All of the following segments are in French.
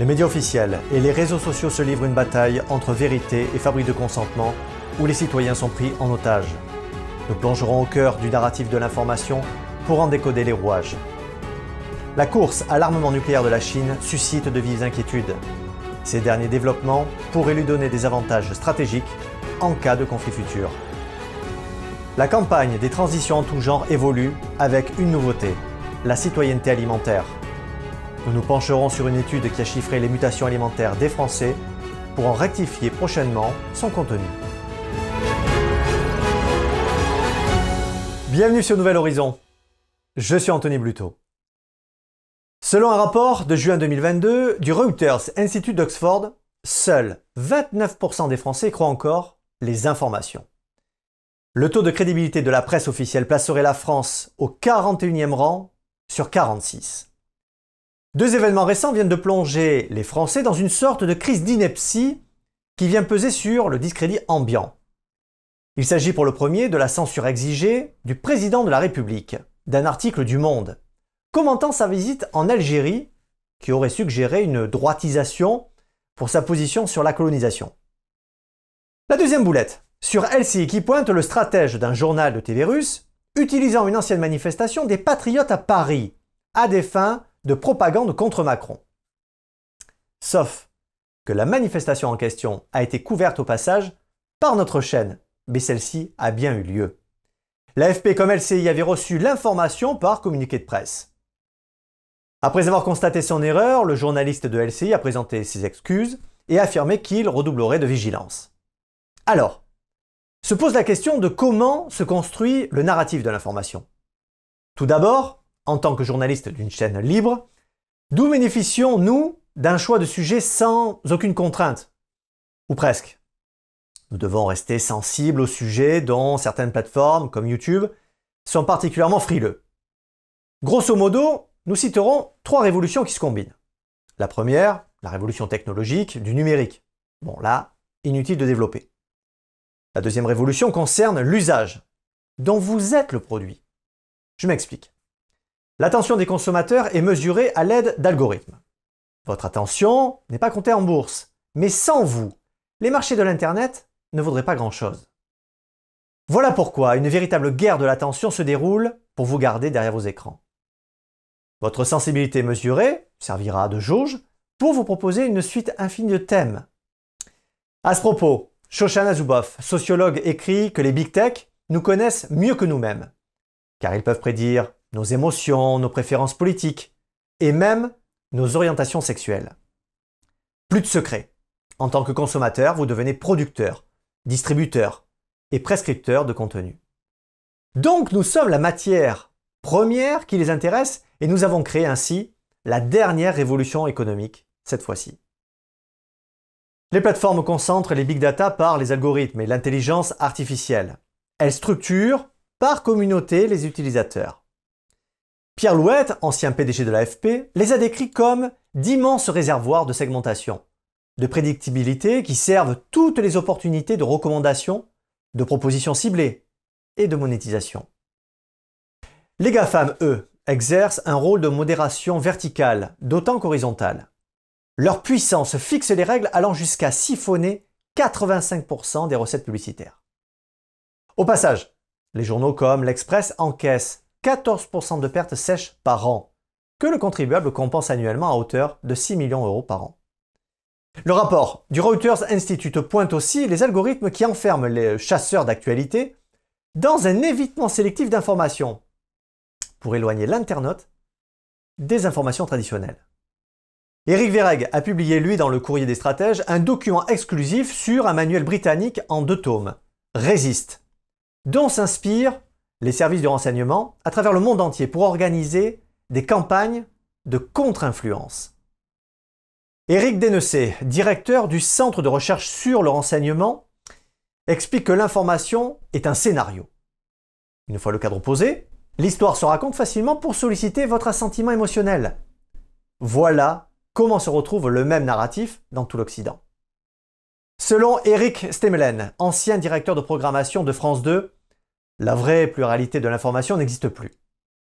Les médias officiels et les réseaux sociaux se livrent une bataille entre vérité et fabrique de consentement où les citoyens sont pris en otage. Nous plongerons au cœur du narratif de l'information pour en décoder les rouages. La course à l'armement nucléaire de la Chine suscite de vives inquiétudes. Ces derniers développements pourraient lui donner des avantages stratégiques en cas de conflit futur. La campagne des transitions en tout genre évolue avec une nouveauté, la citoyenneté alimentaire. Nous nous pencherons sur une étude qui a chiffré les mutations alimentaires des Français pour en rectifier prochainement son contenu. Bienvenue sur Nouvel Horizon. Je suis Anthony Bluto. Selon un rapport de juin 2022 du Reuters Institute d'Oxford, seuls 29% des Français croient encore les informations. Le taux de crédibilité de la presse officielle placerait la France au 41e rang sur 46. Deux événements récents viennent de plonger les Français dans une sorte de crise d'ineptie qui vient peser sur le discrédit ambiant. Il s'agit pour le premier de la censure exigée du président de la République d'un article du Monde commentant sa visite en Algérie qui aurait suggéré une droitisation pour sa position sur la colonisation. La deuxième boulette, sur LCI qui pointe le stratège d'un journal de TV russe utilisant une ancienne manifestation des patriotes à Paris à des fins de propagande contre Macron. Sauf que la manifestation en question a été couverte au passage par notre chaîne, mais celle-ci a bien eu lieu. L'AFP comme LCI avait reçu l'information par communiqué de presse. Après avoir constaté son erreur, le journaliste de LCI a présenté ses excuses et affirmé qu'il redoublerait de vigilance. Alors, se pose la question de comment se construit le narratif de l'information. Tout d'abord, en tant que journaliste d'une chaîne libre, d'où bénéficions-nous d'un choix de sujet sans aucune contrainte? Ou presque. Nous devons rester sensibles aux sujets dont certaines plateformes, comme YouTube, sont particulièrement frileux. Grosso modo, nous citerons trois révolutions qui se combinent. La première, la révolution technologique du numérique. Bon là, inutile de développer. La deuxième révolution concerne l'usage, dont vous êtes le produit. Je m'explique. L'attention des consommateurs est mesurée à l'aide d'algorithmes. Votre attention n'est pas comptée en bourse, mais sans vous, les marchés de l'Internet ne vaudraient pas grand-chose. Voilà pourquoi une véritable guerre de l'attention se déroule pour vous garder derrière vos écrans. Votre sensibilité mesurée servira de jauge pour vous proposer une suite infinie de thèmes. À ce propos, Shoshana Zuboff, sociologue, écrit que les big tech nous connaissent mieux que nous-mêmes, car ils peuvent prédire nos émotions, nos préférences politiques et même nos orientations sexuelles. Plus de secret. En tant que consommateur, vous devenez producteur, distributeur et prescripteur de contenu. Donc nous sommes la matière première qui les intéresse et nous avons créé ainsi la dernière révolution économique cette fois-ci. Les plateformes concentrent les big data par les algorithmes et l'intelligence artificielle. Elles structurent par communauté les utilisateurs. Pierre Louette, ancien PDG de l'AFP, les a décrits comme d'immenses réservoirs de segmentation, de prédictibilité qui servent toutes les opportunités de recommandation, de propositions ciblées et de monétisation. Les GAFAM, eux, exercent un rôle de modération verticale, d'autant qu'horizontale. Leur puissance fixe les règles allant jusqu'à siphonner 85% des recettes publicitaires. Au passage, les journaux comme l'Express encaissent 14% de pertes sèches par an, que le contribuable compense annuellement à hauteur de 6 millions d'euros par an. Le rapport du Reuters Institute pointe aussi les algorithmes qui enferment les chasseurs d'actualité dans un évitement sélectif d'informations pour éloigner l'internaute des informations traditionnelles. Éric Verreg a publié, lui, dans le Courrier des stratèges, un document exclusif sur un manuel britannique en deux tomes, Résiste, dont s'inspirent les services de renseignement à travers le monde entier pour organiser des campagnes de contre-influence. Éric Denessé, directeur du Centre de recherche sur le renseignement, explique que l'information est un scénario. Une fois le cadre posé, l'histoire se raconte facilement pour solliciter votre assentiment émotionnel. Voilà comment se retrouve le même narratif dans tout l'Occident. Selon Eric Stemelen, ancien directeur de programmation de France 2, la vraie pluralité de l'information n'existe plus.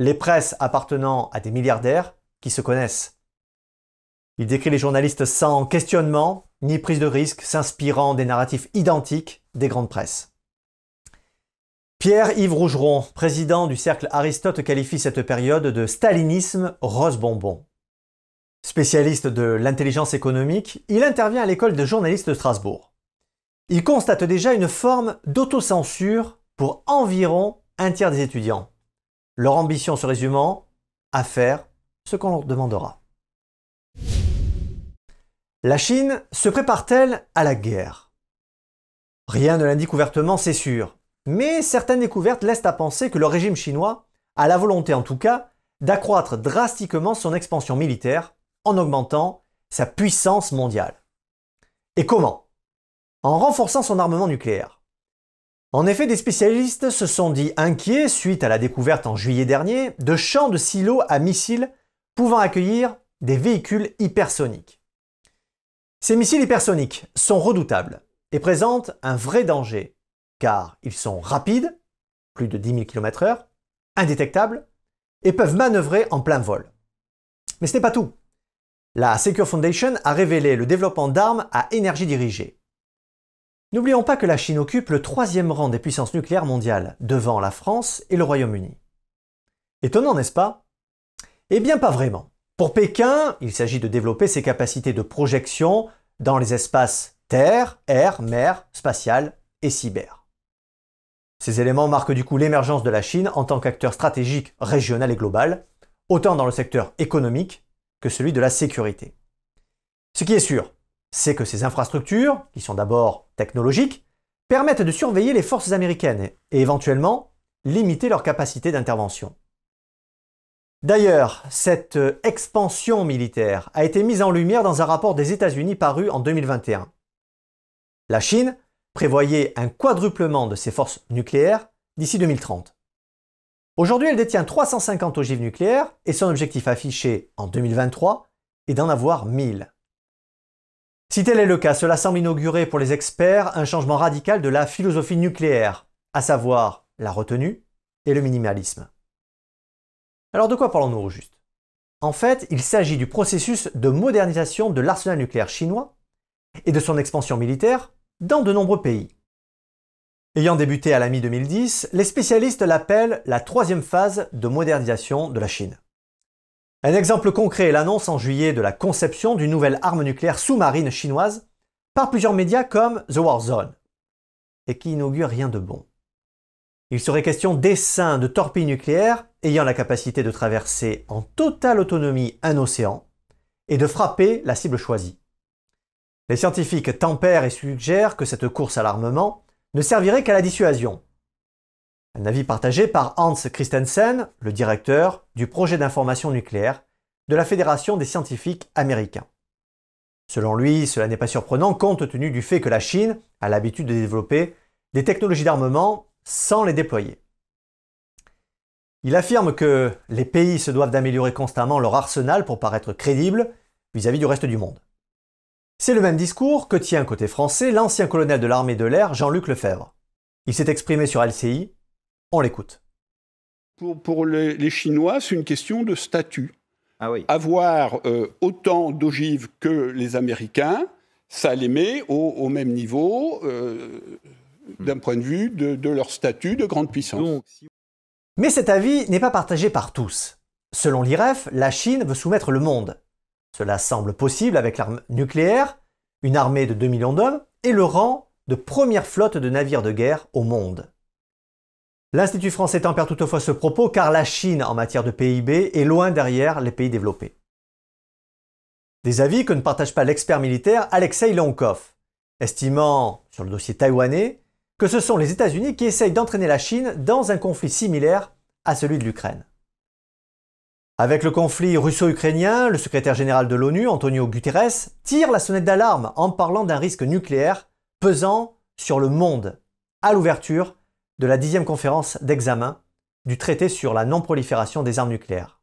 Les presses appartenant à des milliardaires qui se connaissent. Il décrit les journalistes sans questionnement ni prise de risque, s'inspirant des narratifs identiques des grandes presses. Pierre-Yves Rougeron, président du cercle Aristote, qualifie cette période de stalinisme rose-bonbon. Spécialiste de l'intelligence économique, il intervient à l'école de journalistes de Strasbourg. Il constate déjà une forme d'autocensure pour environ un tiers des étudiants. Leur ambition se résumant à faire ce qu'on leur demandera. La Chine se prépare-t-elle à la guerre? Rien ne l'indique ouvertement, c'est sûr, mais certaines découvertes laissent à penser que le régime chinois a la volonté en tout cas d'accroître drastiquement son expansion militaire en augmentant sa puissance mondiale. Et comment? En renforçant son armement nucléaire. En effet, des spécialistes se sont dit inquiets suite à la découverte en juillet dernier de champs de silos à missiles pouvant accueillir des véhicules hypersoniques. Ces missiles hypersoniques sont redoutables et présentent un vrai danger, car ils sont rapides, plus de 10 000 km/h, indétectables, et peuvent manœuvrer en plein vol. Mais ce n'est pas tout. La Secure Foundation a révélé le développement d'armes à énergie dirigée. N'oublions pas que la Chine occupe le troisième rang des puissances nucléaires mondiales, devant la France et le Royaume-Uni. Étonnant, n'est-ce pas? Eh bien, pas vraiment. Pour Pékin, il s'agit de développer ses capacités de projection dans les espaces terre, air, mer, spatial et cyber. Ces éléments marquent du coup l'émergence de la Chine en tant qu'acteur stratégique régional et global, autant dans le secteur économique que celui de la sécurité. Ce qui est sûr, c'est que ces infrastructures, qui sont d'abord technologiques, permettent de surveiller les forces américaines et éventuellement limiter leur capacité d'intervention. D'ailleurs, cette expansion militaire a été mise en lumière dans un rapport des États-Unis paru en 2021. La Chine prévoyait un quadruplement de ses forces nucléaires d'ici 2030. Aujourd'hui, elle détient 350 ogives nucléaires et son objectif affiché en 2023 est d'en avoir 1000. Si tel est le cas, cela semble inaugurer pour les experts un changement radical de la philosophie nucléaire, à savoir la retenue et le minimalisme. Alors de quoi parlons-nous au juste? En fait, il s'agit du processus de modernisation de l'arsenal nucléaire chinois et de son expansion militaire dans de nombreux pays. Ayant débuté à la mi-2010, les spécialistes l'appellent la troisième phase de modernisation de la Chine. Un exemple concret est l'annonce en juillet de la conception d'une nouvelle arme nucléaire sous-marine chinoise par plusieurs médias comme The War Zone, et qui inaugure rien de bon. Il serait question d'essaims de torpilles nucléaires ayant la capacité de traverser en totale autonomie un océan et de frapper la cible choisie. Les scientifiques tempèrent et suggèrent que cette course à l'armement ne servirait qu'à la dissuasion. Un avis partagé par Hans Christensen, le directeur du projet d'information nucléaire de la Fédération des scientifiques américains. Selon lui, cela n'est pas surprenant compte tenu du fait que la Chine a l'habitude de développer des technologies d'armement sans les déployer. Il affirme que les pays se doivent d'améliorer constamment leur arsenal pour paraître crédibles vis-à-vis du reste du monde. C'est le même discours que tient côté français l'ancien colonel de l'armée de l'air Jean-Luc Lefebvre. Il s'est exprimé sur LCI, on l'écoute. Pour, les, Chinois, c'est une question de statut. Ah oui. Avoir euh, autant d'ogives que les Américains, ça les met au, même niveau. Euh, d'un point de vue de, leur statut de grande puissance. Mais cet avis n'est pas partagé par tous. Selon l'IREF, la Chine veut soumettre le monde. Cela semble possible avec l'arme nucléaire, une armée de 2 millions d'hommes et le rang de première flotte de navires de guerre au monde. L'Institut français tempère toutefois ce propos car la Chine en matière de PIB est loin derrière les pays développés. Des avis que ne partage pas l'expert militaire Alexei Lonkov, estimant sur le dossier taïwanais que ce sont les États-Unis qui essayent d'entraîner la Chine dans un conflit similaire à celui de l'Ukraine. Avec le conflit russo-ukrainien, le secrétaire général de l'ONU, Antonio Guterres, tire la sonnette d'alarme en parlant d'un risque nucléaire pesant sur le monde à l'ouverture de la dixième conférence d'examen du traité sur la non-prolifération des armes nucléaires.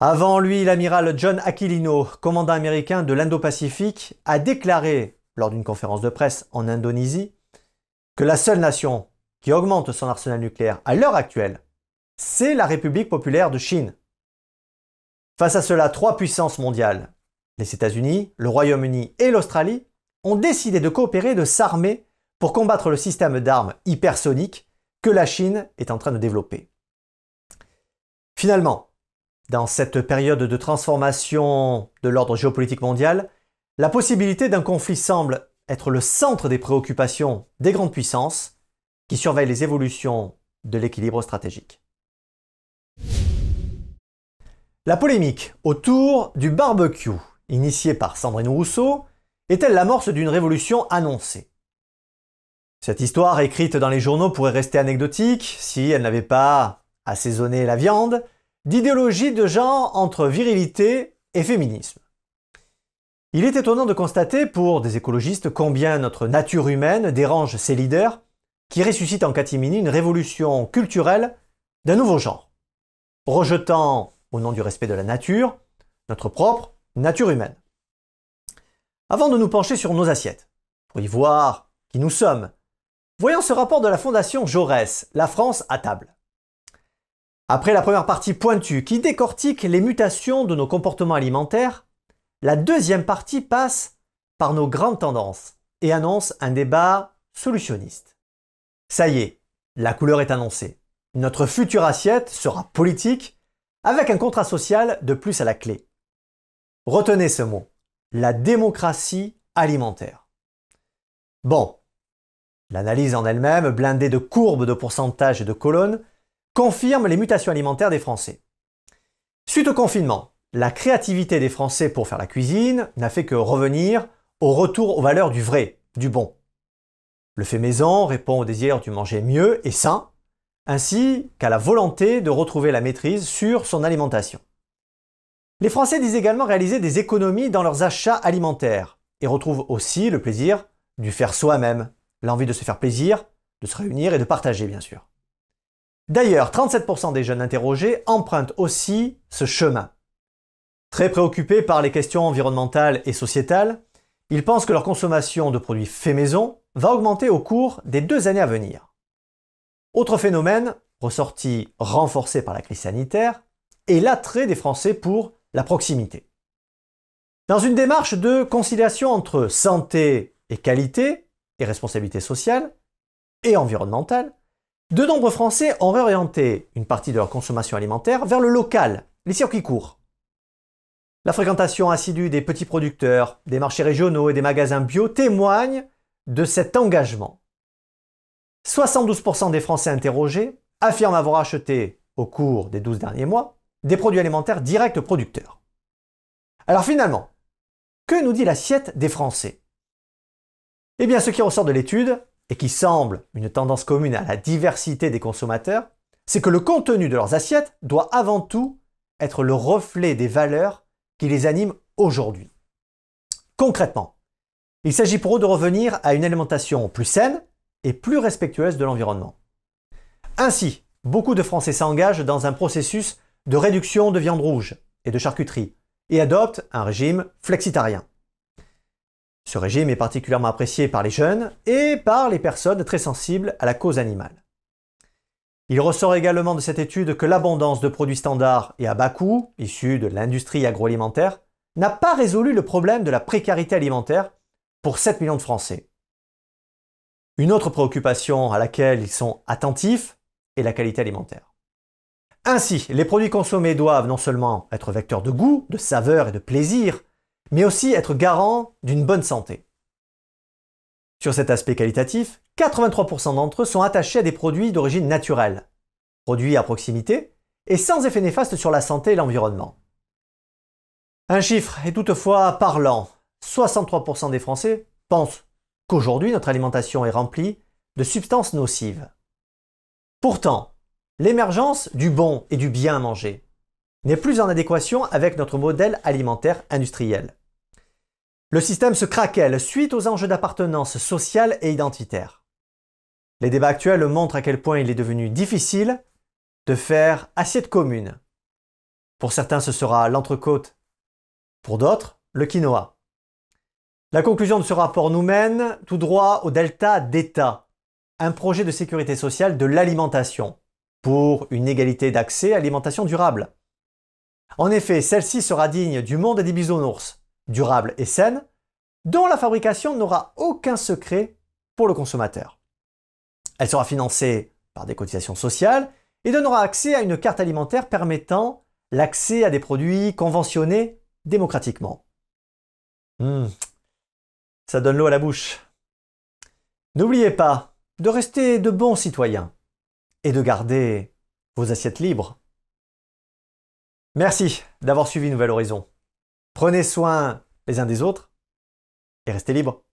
Avant lui, l'amiral John Aquilino, commandant américain de l'Indo-Pacifique, a déclaré lors d'une conférence de presse en Indonésie que la seule nation qui augmente son arsenal nucléaire à l'heure actuelle, c'est la République populaire de Chine. Face à cela, trois puissances mondiales, les États-Unis, le Royaume-Uni et l'Australie, ont décidé de coopérer et de s'armer pour combattre le système d'armes hypersoniques que la Chine est en train de développer. Finalement, dans cette période de transformation de l'ordre géopolitique mondial, la possibilité d'un conflit semble être le centre des préoccupations des grandes puissances qui surveillent les évolutions de l'équilibre stratégique. La polémique autour du barbecue, initiée par Sandrine Rousseau, est-elle l'amorce d'une révolution annoncée? Cette histoire écrite dans les journaux pourrait rester anecdotique si elle n'avait pas assaisonné la viande d'idéologie de genre entre virilité et féminisme. Il est étonnant de constater pour des écologistes combien notre nature humaine dérange ces leaders qui ressuscitent en catimini une révolution culturelle d'un nouveau genre, rejetant, au nom du respect de la nature, notre propre nature humaine. Avant de nous pencher sur nos assiettes, pour y voir qui nous sommes, voyons ce rapport de la Fondation Jaurès, La France à table. Après la première partie pointue qui décortique les mutations de nos comportements alimentaires, la deuxième partie passe par nos grandes tendances et annonce un débat solutionniste. Ça y est, la couleur est annoncée. Notre future assiette sera politique avec un contrat social de plus à la clé. Retenez ce mot, la démocratie alimentaire. Bon, l'analyse en elle-même, blindée de courbes de pourcentage et de colonnes, confirme les mutations alimentaires des Français. Suite au confinement, la créativité des Français pour faire la cuisine n'a fait que revenir au retour aux valeurs du vrai, du bon. Le fait maison répond au désir du manger mieux et sain, ainsi qu'à la volonté de retrouver la maîtrise sur son alimentation. Les Français disent également réaliser des économies dans leurs achats alimentaires et retrouvent aussi le plaisir du faire soi-même, l'envie de se faire plaisir, de se réunir et de partager bien sûr. D'ailleurs, 37% des jeunes interrogés empruntent aussi ce chemin. Très préoccupés par les questions environnementales et sociétales, ils pensent que leur consommation de produits faits maison va augmenter au cours des deux années à venir. Autre phénomène, ressorti renforcé par la crise sanitaire, est l'attrait des Français pour la proximité. Dans une démarche de conciliation entre santé et qualité, et responsabilité sociale et environnementale, de nombreux Français ont réorienté une partie de leur consommation alimentaire vers le local, les circuits courts. La fréquentation assidue des petits producteurs, des marchés régionaux et des magasins bio témoigne de cet engagement. 72% des Français interrogés affirment avoir acheté, au cours des 12 derniers mois, des produits alimentaires directs producteurs. Alors finalement, que nous dit l'assiette des Français? Eh bien, ce qui ressort de l'étude, et qui semble une tendance commune à la diversité des consommateurs, c'est que le contenu de leurs assiettes doit avant tout être le reflet des valeurs qui les animent aujourd'hui. Concrètement, il s'agit pour eux de revenir à une alimentation plus saine et plus respectueuse de l'environnement. Ainsi, beaucoup de Français s'engagent dans un processus de réduction de viande rouge et de charcuterie et adoptent un régime flexitarien. Ce régime est particulièrement apprécié par les jeunes et par les personnes très sensibles à la cause animale. Il ressort également de cette étude que l'abondance de produits standards et à bas coût, issus de l'industrie agroalimentaire, n'a pas résolu le problème de la précarité alimentaire pour 7 millions de Français. Une autre préoccupation à laquelle ils sont attentifs est la qualité alimentaire. Ainsi, les produits consommés doivent non seulement être vecteurs de goût, de saveur et de plaisir, mais aussi être garant d'une bonne santé. Sur cet aspect qualitatif, 83% d'entre eux sont attachés à des produits d'origine naturelle, produits à proximité et sans effet néfaste sur la santé et l'environnement. Un chiffre est toutefois parlant. 63% des Français pensent qu'aujourd'hui notre alimentation est remplie de substances nocives. Pourtant, l'émergence du bon et du bien à manger n'est plus en adéquation avec notre modèle alimentaire industriel. Le système se craquelle suite aux enjeux d'appartenance sociale et identitaire. Les débats actuels montrent à quel point il est devenu difficile de faire assiette commune. Pour certains, ce sera l'entrecôte. Pour d'autres, le quinoa. La conclusion de ce rapport nous mène tout droit au delta d'État, un projet de sécurité sociale de l'alimentation, pour une égalité d'accès à l'alimentation durable. En effet, celle-ci sera digne du monde des bisounours, durable et saine, dont la fabrication n'aura aucun secret pour le consommateur. Elle sera financée par des cotisations sociales et donnera accès à une carte alimentaire permettant l'accès à des produits conventionnés démocratiquement. Hmm. ça donne l'eau à la bouche. N'oubliez pas de rester de bons citoyens et de garder vos assiettes libres. Merci d'avoir suivi Nouvel Horizon. Prenez soin les uns des autres et restez libres.